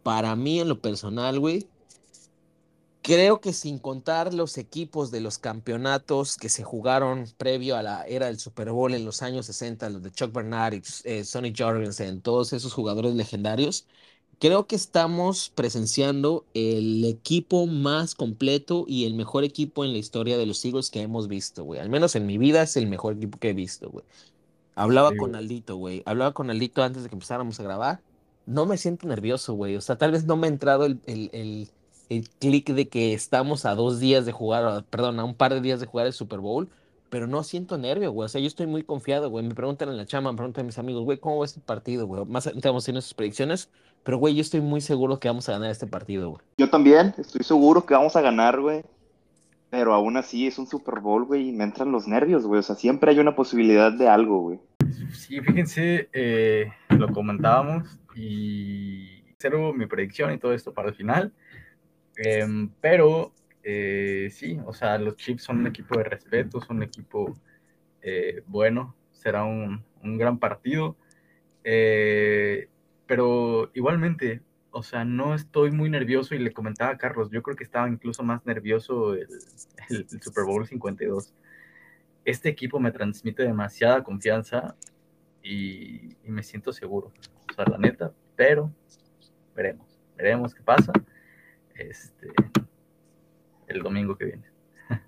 S1: para mí en lo personal, güey, Creo que sin contar los equipos de los campeonatos que se jugaron previo a la era del Super Bowl en los años 60, los de Chuck Bernard y eh, Sonny Jorgensen, todos esos jugadores legendarios, creo que estamos presenciando el equipo más completo y el mejor equipo en la historia de los Eagles que hemos visto, güey. Al menos en mi vida es el mejor equipo que he visto, güey. Hablaba
S3: Sí,
S1: con. Aldito, güey. Hablaba con Aldito antes de que empezáramos a grabar. No me siento nervioso, güey. O sea, tal vez no me ha entrado el, el, el, el clic de que estamos a dos días de jugar, o, perdón, a un par de días de jugar el Super Bowl, pero no siento nervio, güey. O sea, yo estoy muy confiado, güey. Me preguntan en la chama, me preguntan mis amigos, güey, ¿cómo va este partido, güey? Más adelante vamos a hacer nuestras predicciones, pero, güey, yo estoy muy seguro que vamos a ganar este partido, güey.
S2: Yo también, estoy seguro que vamos a ganar, güey. Pero aún así es un Super Bowl, güey, y me entran los nervios, güey. O sea, siempre hay una posibilidad de algo, güey.
S3: Sí, fíjense, eh, lo comentábamos y cero mi predicción y todo esto para el final. Em, pero eh, sí, o sea, los Chiefs son un equipo de respeto, son un equipo eh, bueno, será un, un gran partido. Eh, pero igualmente, o sea, no estoy muy nervioso y le comentaba a Carlos, yo creo que estaba incluso más nervioso el, el- el Super Bowl 52. Este equipo me transmite demasiada confianza y, y me siento seguro, la neta, pero veremos, veremos qué pasa este, el domingo que viene.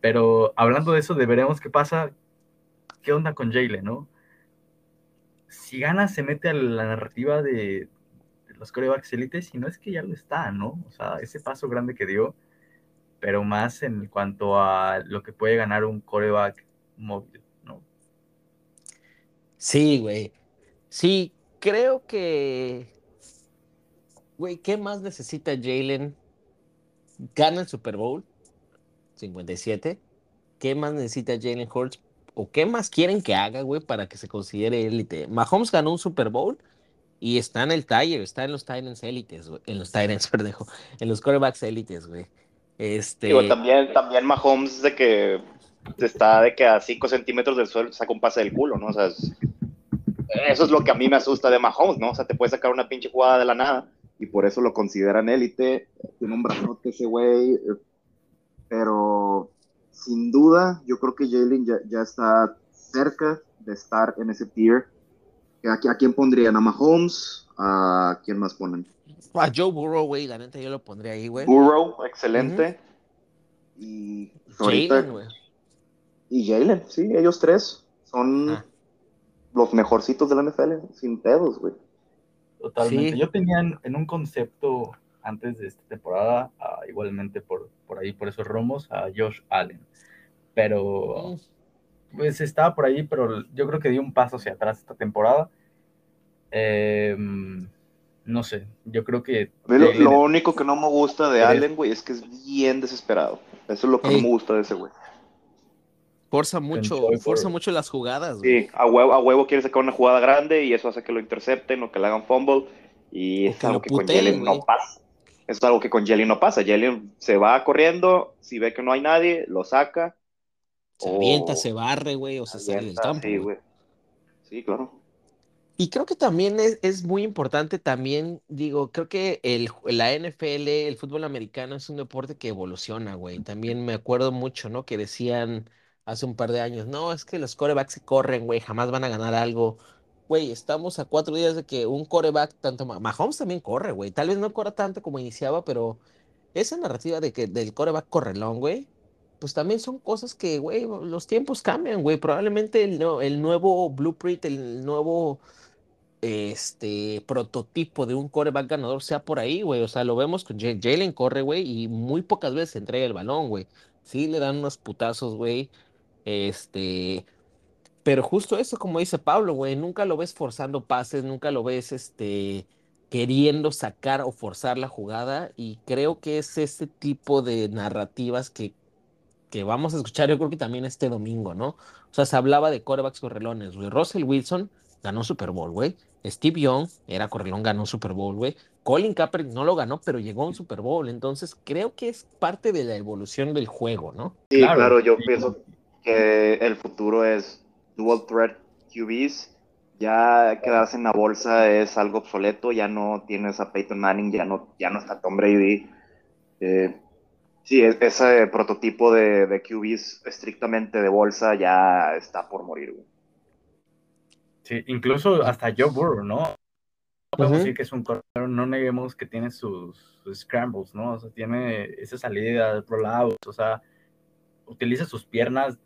S3: Pero hablando de eso, de veremos qué pasa, ¿qué onda con Jalen, no? Si gana, se mete a la narrativa de, de los corebacks élites, y no es que ya lo está, ¿no? O sea, ese paso grande que dio, pero más en cuanto a lo que puede ganar un coreback móvil, ¿no?
S1: Sí, güey. Sí, creo que, güey, ¿qué más necesita Jalen? Gana el Super Bowl 57. ¿Qué más necesita Jalen Hurts? ¿O qué más quieren que haga, güey, para que se considere élite? Mahomes ganó un Super Bowl y está en el Tiger, está en los Titans élites, güey. En los Titans, perdón, en los quarterbacks élites, güey. Este,
S2: Digo, también, también Mahomes de que está de que a 5 centímetros del suelo saca un pase del culo, ¿no? O sea, eso es lo que a mí me asusta de Mahomes, ¿no? O sea, te puede sacar una pinche jugada de la nada y por eso lo consideran élite. Tiene un brazote ese güey, eh, pero sin duda yo creo que Jalen ya, ya está cerca de estar en ese tier. ¿A, a quién pondrían? ¿A Mahomes? ¿A quién más ponen?
S1: a Joe Burrow, güey, la neta yo lo pondría ahí, güey.
S2: Burrow, excelente. Y
S1: Jalen, güey.
S2: y Jalen, sí, ellos tres son
S1: Ah.
S2: Los mejorcitos de la NFL, sin pedos, güey.
S3: Totalmente.
S1: Sí.
S3: Yo tenía en, en un concepto antes de esta temporada, ah, igualmente por, por ahí, por esos romos, a Josh Allen. Pero pues estaba por ahí, pero yo creo que dio un paso hacia atrás esta temporada. Em, no sé, yo creo que
S2: lo, único que no me gusta de Allen, güey, es que es bien desesperado. Eso es lo que
S1: Ey.
S2: no me gusta de ese güey.
S1: Forza mucho, forza
S3: for-
S1: mucho las jugadas, güey.
S2: Sí, a huevo, a huevo quiere sacar una jugada grande y eso hace que lo intercepten o que le hagan fumble. Y es
S1: que
S2: algo que con Jalen no pasa. Eso es algo que con Jalen no pasa. Jalen se va corriendo, si ve que no hay nadie, lo saca.
S1: Se
S2: o
S1: avienta, se barre, güey, o se sale del campo.
S2: Sí,
S1: güey.
S2: güey. Sí, claro.
S1: Y creo que también es, es muy importante, también digo, creo que el, la NFL, el fútbol americano es un deporte que evoluciona, güey. También me acuerdo mucho, ¿no? Que decían hace un par de años, no, es que los corebacks se corren, güey, jamás van a ganar algo. Güey, estamos a cuatro días de que un coreback, tanto Ma- Mahomes también corre, güey. Tal vez no corra tanto como iniciaba, pero esa narrativa de que del coreback correlón, güey, pues también son cosas que, güey, los tiempos cambian, güey. Probablemente el, no- el nuevo blueprint, el nuevo este prototipo de un coreback ganador sea por ahí, güey. O sea, lo vemos con Ja- Jalen corre, güey, y muy pocas veces entrega el balón, güey. Sí, le dan unos putazos, güey. Este, pero justo eso, como dice Pablo, güey, nunca lo ves forzando pases, nunca lo ves, este, queriendo sacar o forzar la jugada. Y creo que es ese tipo de narrativas que, que vamos a escuchar, yo creo que también este domingo, ¿no? O sea, se hablaba de corebacks correlones, güey. Russell Wilson ganó Super Bowl, güey. Steve Young era correlón, ganó Super Bowl, güey. Colin Kaepernick no lo ganó, pero llegó a un Super Bowl. Entonces, creo que es parte de la evolución del juego, ¿no?
S2: Sí,
S3: Claro,
S2: claro, yo
S3: sí.
S2: pienso que el futuro es dual threat QBs. Ya quedarse en la bolsa es algo obsoleto, ya no tienes a Peyton Manning, ya no, ya no está Tom Brady. Eh, sí, es- ese prototipo de, de QBs estrictamente de bolsa ya está por morir, güey.
S3: Sí, incluso hasta Joe Burrow, ¿no? No podemos decir que es un corredor, no neguemos que tiene sus, sus scrambles, ¿no? O sea, tiene esa salida, rollouts, o sea, utiliza sus piernas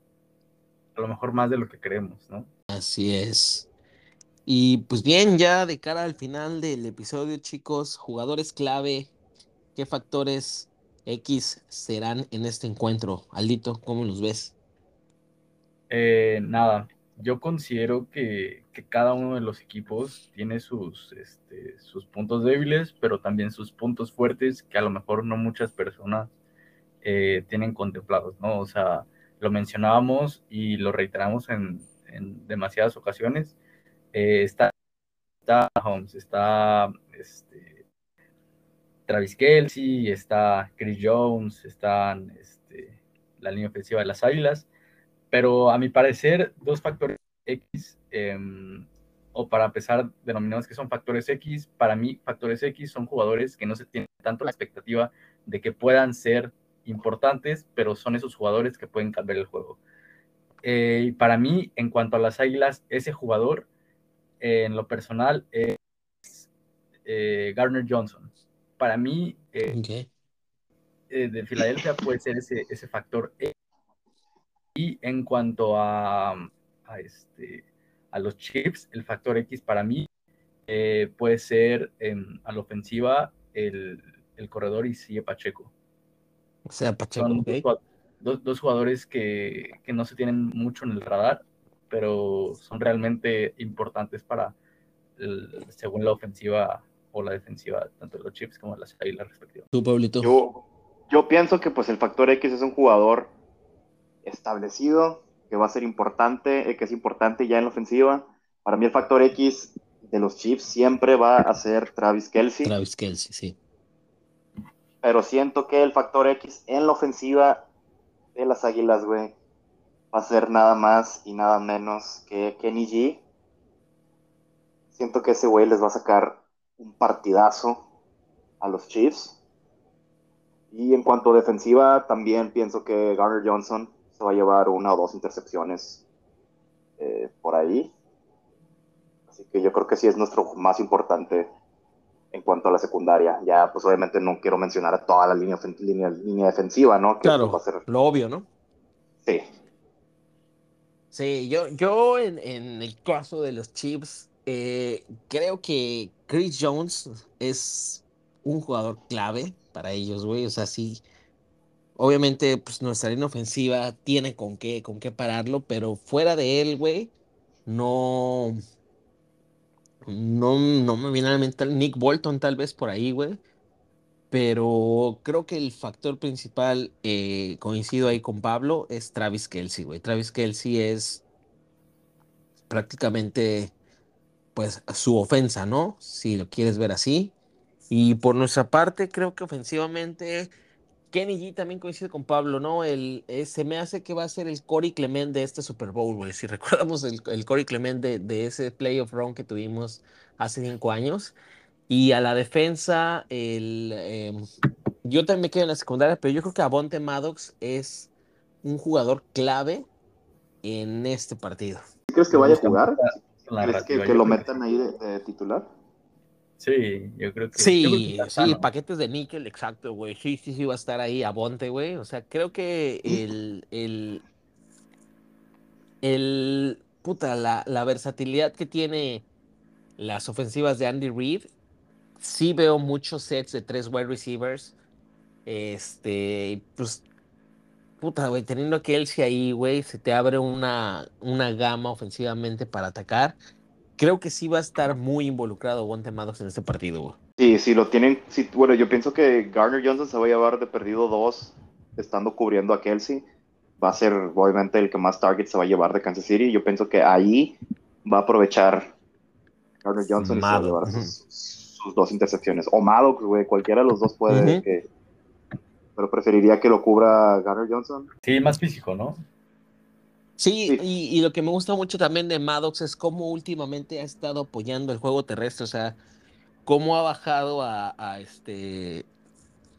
S3: a lo mejor más de lo que creemos, ¿no?
S1: Así es. Y pues bien, ya de cara al final del episodio, chicos, jugadores clave, ¿qué factores X serán en este encuentro? Aldito, ¿cómo los ves?
S3: Eh, nada, yo considero que, que cada uno de los equipos tiene sus, este, sus puntos débiles, pero también sus puntos fuertes que a lo mejor no muchas personas eh, tienen contemplados, ¿no? O sea, lo mencionábamos y lo reiteramos en, en demasiadas ocasiones. Eh, está, está Holmes, está este, Travis Kelsey, está Chris Jones, están este, la línea ofensiva de las Águilas, pero a mi parecer, dos factores X, eh, o para empezar, denominados que son factores X, para mí, factores X son jugadores que no se tienen tanto la expectativa de que puedan ser importantes, pero son esos jugadores que pueden cambiar el juego. Eh, y para mí, en cuanto a las Águilas, ese jugador, eh, en lo personal, es eh, Garner Johnson. Para mí, eh, eh, de Filadelfia puede ser ese, ese factor X. Y en cuanto a, a, este, a los chips, el factor X para mí puede ser em, a la ofensiva el, el corredor y sigue Pacheco.
S1: O sea, Pacheco,
S3: Son
S1: ok.
S3: dos, jugad- dos- dos jugadores que, que no se tienen mucho en el radar, pero son realmente importantes para, el- según la ofensiva o la defensiva, tanto de los chips como de las águilas respectivas.
S1: Tú, Pablito.
S2: Yo, yo pienso que pues el factor X es un jugador establecido, que va a ser importante, eh, que es importante ya en la ofensiva. Para mí el factor X de los Chiefs siempre va a ser Travis Kelsey,
S1: Travis Kelsey, sí.
S2: Pero siento que el factor X en la ofensiva de las Águilas, güey, va a ser nada más y nada menos que Kenny G. Siento que ese güey les va a sacar un partidazo a los Chiefs. Y en cuanto a defensiva, también pienso que Garner Johnson se va a llevar una o dos intercepciones eh, por ahí. Así que yo creo que sí es nuestro más importante en cuanto a la secundaria. Ya, pues obviamente no quiero mencionar a toda la línea, línea, línea defensiva, ¿no? Que
S1: Claro,
S2: pues, va a ser...
S1: lo obvio, ¿no?
S2: Sí,
S1: Sí, yo, yo en, en el caso de los Chiefs, eh, creo que Chris Jones es un jugador clave para ellos, güey. O sea, sí, obviamente, pues nuestra línea ofensiva tiene con qué, con qué pararlo, pero fuera de él, güey, no, no, no me viene a la mente Nick Bolton tal vez por ahí, güey. Pero creo que el factor principal, eh, coincido ahí con Pablo, es Travis Kelsey, güey. Travis Kelsey es prácticamente, pues, su ofensa, ¿no? Si lo quieres ver así. Y por nuestra parte, creo que ofensivamente, Kenny G también coincide con Pablo, ¿no? El, eh, se me hace que va a ser el Corey Clement de este Super Bowl, güey. Si recordamos el, el Corey Clement de, de ese playoff round que tuvimos hace cinco años. Y a la defensa, el, em, yo también me quedo en la secundaria, pero yo creo que Avonte Maddox es un jugador clave en este partido.
S2: ¿Sí ¿crees que vaya a jugar? ¿Crees que, lo metan ahí de, de titular?
S3: Sí, yo creo que yo creo que
S1: Sí,
S3: está
S1: sí, paquetes de níquel, exacto, güey. Sí, sí, sí, va a estar ahí Avonte, güey. O sea, creo que el, el, el, puta, la, la versatilidad que tiene las ofensivas de Andy Reid, sí veo muchos sets de tres wide receivers. Este, pues, puta, güey, teniendo a Kelsey ahí, güey, se te abre una, una gama ofensivamente para atacar. Creo que sí va a estar muy involucrado Avonte Maddox en este partido, güey.
S2: Sí, si lo tienen, sí, bueno, yo pienso que Garner Johnson se va a llevar de perdido dos, estando cubriendo a Kelsey. Va a ser obviamente el que más targets se va a llevar de Kansas City. Yo pienso que ahí va a aprovechar Garner Johnson y se va a llevar sus, sus dos intercepciones. O Maddox, güey, cualquiera de los dos puede. Que- pero preferiría que lo cubra Garner Johnson.
S3: Sí, más físico, ¿no?
S1: Sí,
S2: Sí.
S1: Y, y lo que me gusta mucho también de Maddox es cómo últimamente ha estado apoyando el juego terrestre, o sea, cómo ha bajado a, a este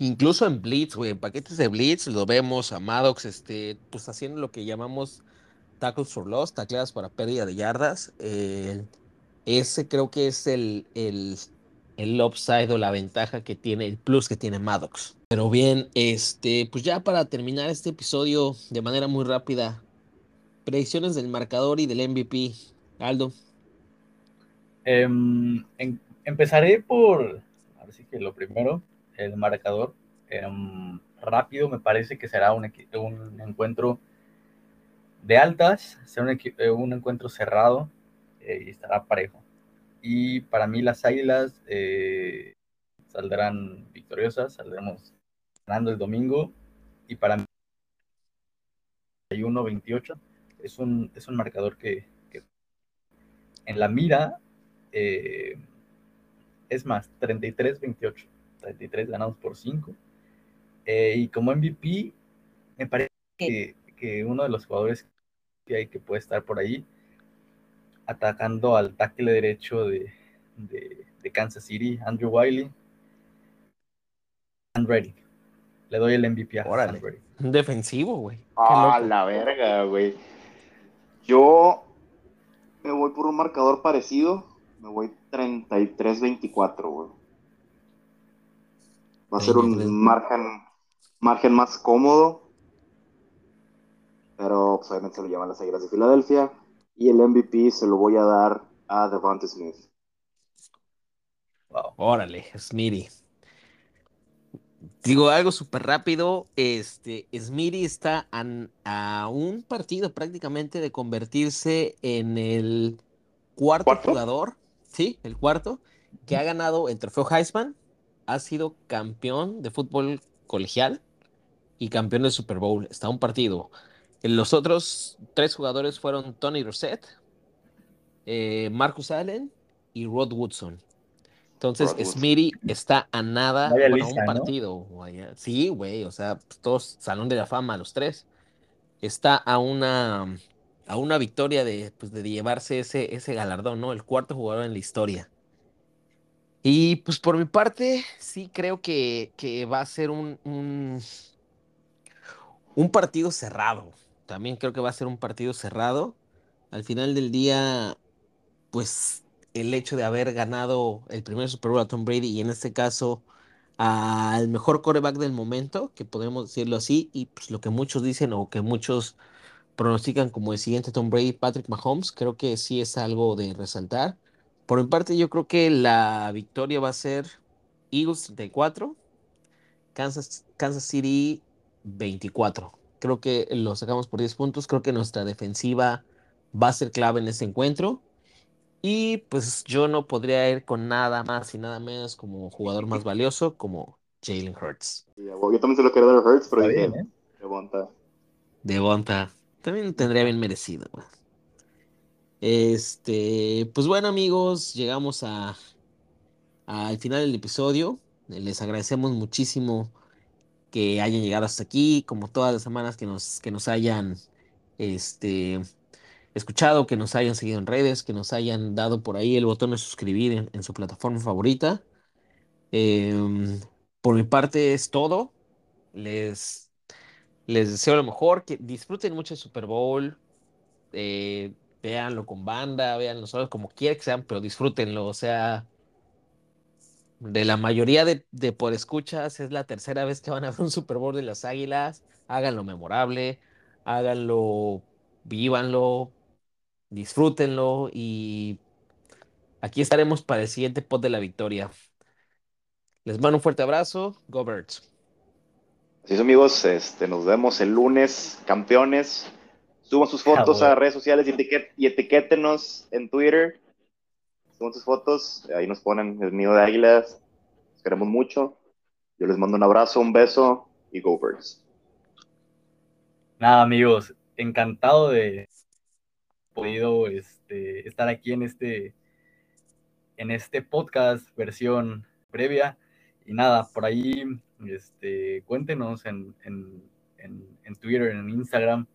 S1: Incluso en Blitz, güey, en paquetes de Blitz lo vemos a Maddox, este, pues haciendo lo que llamamos tackles for loss, tacleadas para pérdida de yardas. Eh, ese creo que es el, el, el upside o la ventaja que tiene, el plus que tiene Maddox. Pero bien, este, pues ya para terminar este episodio de manera muy rápida, predicciones del marcador y del MVP. Aldo.
S3: En, empezaré por, a ver si que lo primero, el marcador. Em, rápido, me parece que será un, un encuentro de altas, será un, eh, un encuentro cerrado eh, y estará parejo. Y para mí las Águilas eh, saldrán victoriosas, saldremos ganando el domingo. Y para mí 31-28 es un, es un marcador que, que en la mira eh, es más, 33-28. 33 ganados por 5. Eh, y como MVP, me parece que, que, uno de los jugadores que hay que puede estar por ahí atacando al tackle derecho de, de, de Kansas City, Andrew Wiley. And ready. Le doy el MVP a
S1: Órale. Un defensivo, güey.
S2: Ah, la verga, güey. Yo me voy por un marcador parecido. Me voy 33-24, güey. Va a ser un margen, margen más cómodo. Pero pues, obviamente se lo llaman las Águilas de Filadelfia. Y el MVP se lo voy a dar a Devonta Smith.
S1: Wow. Órale, Smitty. Digo algo súper rápido. Este, Smitty está a, a, un partido prácticamente de convertirse en el cuarto, ¿Cuarto? jugador, sí, el cuarto, que ha ganado el trofeo Heisman, ha sido campeón de fútbol colegial y campeón del Super Bowl. Está a un partido. Los otros tres jugadores fueron Tony Rossett, eh, Marcus Allen y Rod Woodson. Entonces, Smitty está a nada bueno,
S3: lista,
S1: un partido. Sí, güey, o sea, pues, todos salón de la fama, los tres. Está a una, a una victoria de, pues, de llevarse ese, ese galardón, ¿no? El cuarto jugador en la historia. Y pues por mi parte, sí creo que, que va a ser un, un, un partido cerrado. También creo que va a ser un partido cerrado. Al final del día, pues el hecho de haber ganado el primer Super Bowl a Tom Brady y en este caso al mejor coreback del momento, que podemos decirlo así, y pues lo que muchos dicen o que muchos pronostican como el siguiente Tom Brady, Patrick Mahomes, creo que sí es algo de resaltar. Por mi parte, yo creo que la victoria va a ser Eagles 34, Kansas, Kansas City 24. Creo que lo sacamos por 10 puntos. Creo que nuestra defensiva va a ser clave en ese encuentro. Y pues yo no podría ir con nada más y nada menos como jugador más valioso como Jalen Hurts.
S2: Yo también se lo quiero dar a Hurts, pero
S3: bien, ¿eh?
S2: Devonta.
S1: Devonta. También tendría bien merecido. güey. Este, pues bueno amigos, llegamos a al final del episodio. Les agradecemos muchísimo que hayan llegado hasta aquí, como todas las semanas que nos, que nos hayan este, escuchado, que nos hayan seguido en redes, que nos hayan dado por ahí el botón de suscribir en, su plataforma favorita. Em, por mi parte es todo. Les, les deseo lo mejor, que disfruten mucho el Super Bowl. eh, véanlo con banda, véanlo solos, como quiera que sean, pero disfrútenlo. O sea, de la mayoría de, de por escuchas, es la tercera vez que van a ver un Super Bowl de las Águilas. Háganlo memorable, háganlo, vívanlo, disfrútenlo y aquí estaremos para el siguiente pod de la victoria. Les mando un fuerte abrazo. Go Birds.
S2: Así es, amigos. Este, nos vemos el lunes, campeones. Suban sus fotos
S3: Ah,
S2: a redes sociales y, etiquet- y etiquétenos en Twitter. Suban sus fotos. Ahí nos ponen el nido de águilas. Los queremos mucho. Yo les mando un abrazo, un beso y go birds.
S3: Nada, amigos, encantado de podido este, estar aquí en este, en este podcast versión previa. Y nada, por ahí este, cuéntenos en, en, en, en Twitter, en Instagram,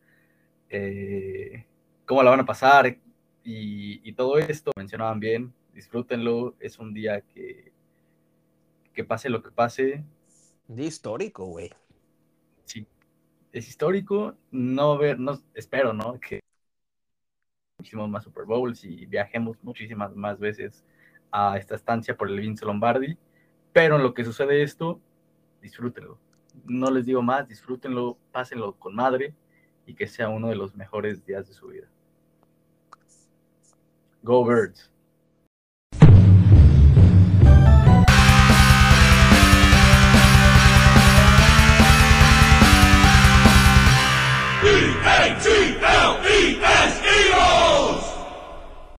S3: eh, cómo la van a pasar y, y todo esto. Mencionaban bien, disfrútenlo. Es un día que, que pase lo que pase,
S1: De histórico, güey.
S3: Sí, es histórico. No ver, no, espero, ¿no? Que muchísimos más Super Bowls y viajemos muchísimas más veces a esta estancia por el Vince Lombardi. Pero en lo que sucede esto, disfrútenlo. No les digo más, disfrútenlo, pásenlo con madre y que sea uno de los mejores días de su vida. Go Birds. E-A-T-L-E-S-E-O!